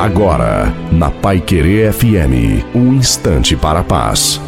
Agora, na Pai Querer FM, um instante para a paz.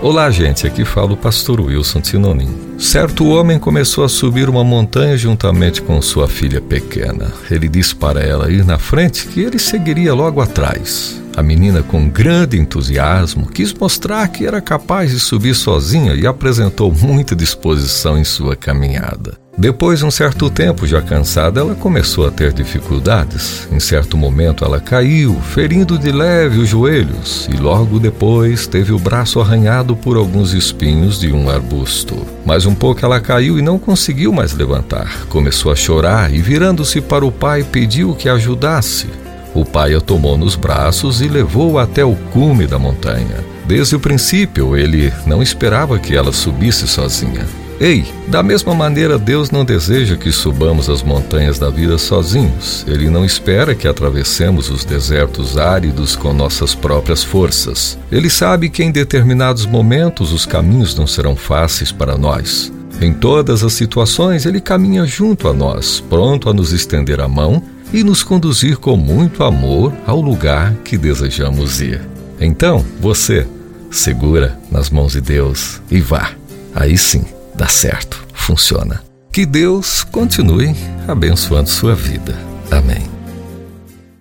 Olá, gente. Aqui fala o pastor Wilson Tinonim. Certo homem começou a subir uma montanha juntamente com sua filha pequena. Ele disse para ela ir na frente que ele seguiria logo atrás. A menina, com grande entusiasmo, quis mostrar que era capaz de subir sozinha e apresentou muita disposição em sua caminhada. Depois de um certo tempo, já cansada, ela começou a ter dificuldades. Em certo momento, ela caiu, ferindo de leve os joelhos, e logo depois teve o braço arranhado por alguns espinhos de um arbusto. Mais um pouco ela caiu e não conseguiu mais levantar. Começou a chorar e, virando-se para o pai, pediu que ajudasse. O pai a tomou nos braços e levou-a até o cume da montanha. Desde o princípio, ele não esperava que ela subisse sozinha. Ei, da mesma maneira, Deus não deseja que subamos as montanhas da vida sozinhos. Ele não espera que atravessemos os desertos áridos com nossas próprias forças. Ele sabe que em determinados momentos os caminhos não serão fáceis para nós. Em todas as situações, ele caminha junto a nós, pronto a nos estender a mão e nos conduzir com muito amor ao lugar que desejamos ir. Então, você, segura nas mãos de Deus e vá. Aí sim dá certo, funciona. Que Deus continue abençoando sua vida. Amém.